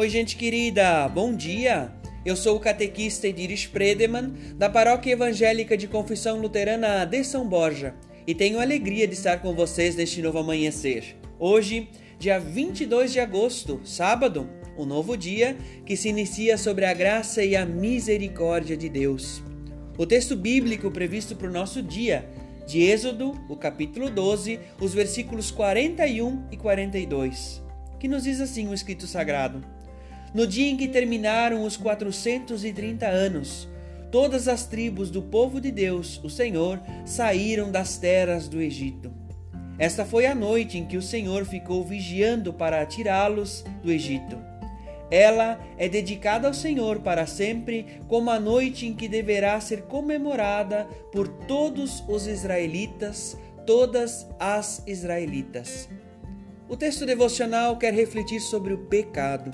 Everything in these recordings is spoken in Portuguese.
Oi, gente querida, bom dia! Eu sou o catequista Edir Spredeman, da Paróquia Evangélica de Confissão Luterana de São Borja, e tenho alegria de estar com vocês neste novo amanhecer. Hoje, dia 22 de agosto, sábado, um novo dia que se inicia sobre a graça e a misericórdia de Deus. O texto bíblico previsto para o nosso dia, de Êxodo, o capítulo 12, os versículos 41 e 42, que nos diz assim o escrito sagrado. No dia em que terminaram os 430 anos, todas as tribos do povo de Deus, o Senhor, saíram das terras do Egito. Esta foi a noite em que o Senhor ficou vigiando para tirá-los do Egito. Ela é dedicada ao Senhor para sempre, como a noite em que deverá ser comemorada por todos os israelitas, todas as israelitas. O texto devocional quer refletir sobre o pecado.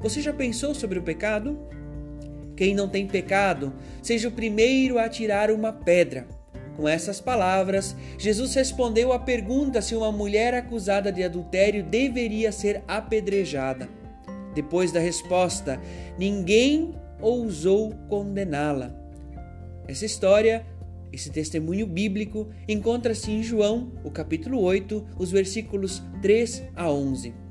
Você já pensou sobre o pecado? Quem não tem pecado, seja o primeiro a tirar uma pedra. Com essas palavras, Jesus respondeu à pergunta se uma mulher acusada de adultério deveria ser apedrejada. Depois da resposta, ninguém ousou condená-la. Essa história, esse testemunho bíblico, encontra-se em João, o capítulo 8, os versículos 3 a 11.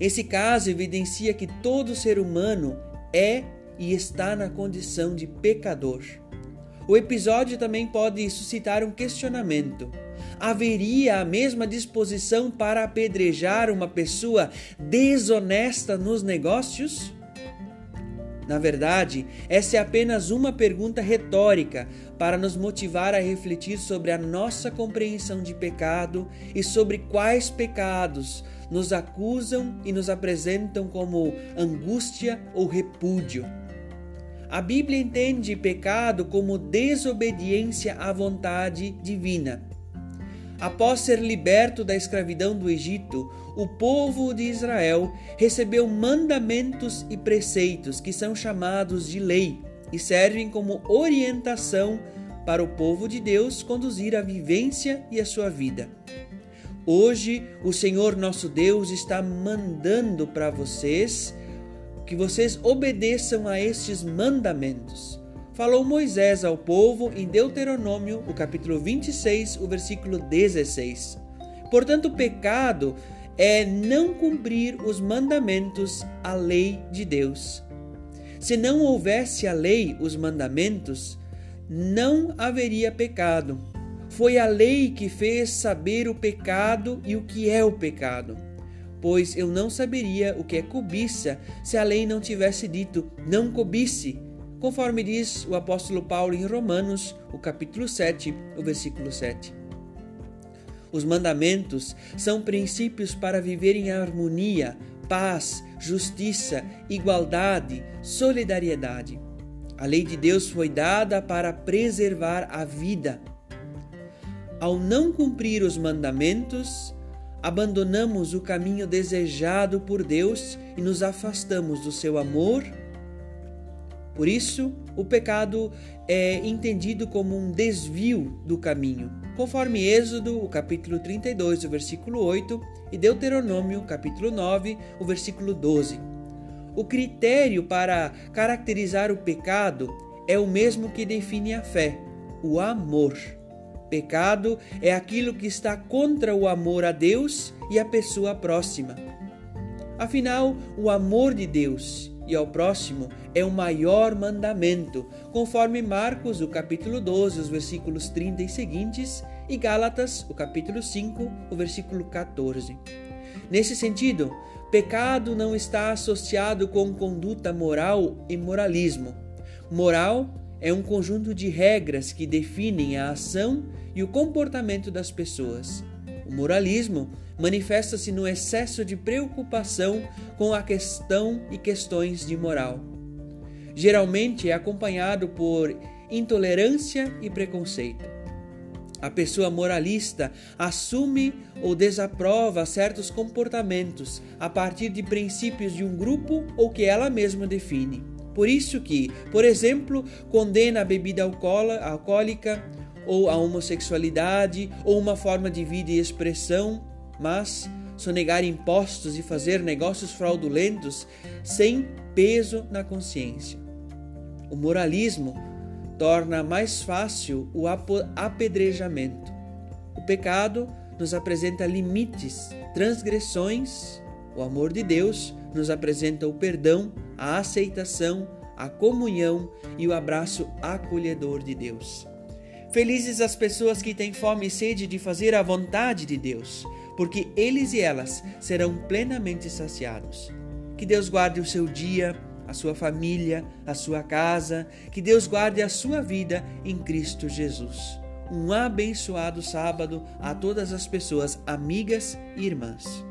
Esse caso evidencia que todo ser humano é e está na condição de pecador. O episódio também pode suscitar um questionamento. Haveria a mesma disposição para apedrejar uma pessoa desonesta nos negócios? Na verdade, essa é apenas uma pergunta retórica para nos motivar a refletir sobre a nossa compreensão de pecado e sobre quais pecados nos acusam e nos apresentam como angústia ou repúdio. A Bíblia entende pecado como desobediência à vontade divina. Após ser liberto da escravidão do Egito, o povo de Israel recebeu mandamentos e preceitos que são chamados de lei e servem como orientação para o povo de Deus conduzir a vivência e a sua vida. Hoje, o Senhor nosso Deus está mandando para vocês que vocês obedeçam a estes mandamentos. Falou Moisés ao povo em Deuteronômio, o capítulo 26, o versículo 16. Portanto, o pecado é não cumprir os mandamentos, a lei de Deus. Se não houvesse a lei, os mandamentos, não haveria pecado. Foi a lei que fez saber o pecado e o que é o pecado pois eu não saberia o que é cobiça se a lei não tivesse dito não cobice, conforme diz o apóstolo Paulo em Romanos, o capítulo 7, o versículo 7. Os mandamentos são princípios para viver em harmonia, paz, justiça, igualdade, solidariedade. A lei de Deus foi dada para preservar a vida. Ao não cumprir os mandamentos, abandonamos o caminho desejado por Deus e nos afastamos do seu amor. Por isso, o pecado é entendido como um desvio do caminho, conforme Êxodo, o capítulo 32, o versículo 8, e Deuteronômio, capítulo 9, o versículo 12. O critério para caracterizar o pecado é o mesmo que define a fé, o amor. Pecado é aquilo que está contra o amor a Deus e a pessoa próxima. Afinal, o amor de Deus e ao próximo é o maior mandamento, conforme Marcos, o capítulo 12, os versículos 30 e seguintes, e Gálatas, o capítulo 5, o versículo 14. Nesse sentido, pecado não está associado com conduta moral e moralismo. Moral é um conjunto de regras que definem a ação e o comportamento das pessoas. O moralismo manifesta-se no excesso de preocupação com a questão e questões de moral. Geralmente é acompanhado por intolerância e preconceito. A pessoa moralista assume ou desaprova certos comportamentos a partir de princípios de um grupo ou que ela mesma define. Por isso que, por exemplo, condena a bebida alcoólica ou a homossexualidade ou uma forma de vida e expressão, mas sonegar impostos e fazer negócios fraudulentos sem peso na consciência. O moralismo torna mais fácil o apedrejamento. O pecado nos apresenta limites, transgressões. O amor de Deus nos apresenta o perdão, a aceitação, a comunhão e o abraço acolhedor de Deus. Felizes as pessoas que têm fome e sede de fazer a vontade de Deus, porque eles e elas serão plenamente saciados. Que Deus guarde o seu dia, a sua família, a sua casa, que Deus guarde a sua vida em Cristo Jesus. Um abençoado sábado a todas as pessoas, amigas e irmãs.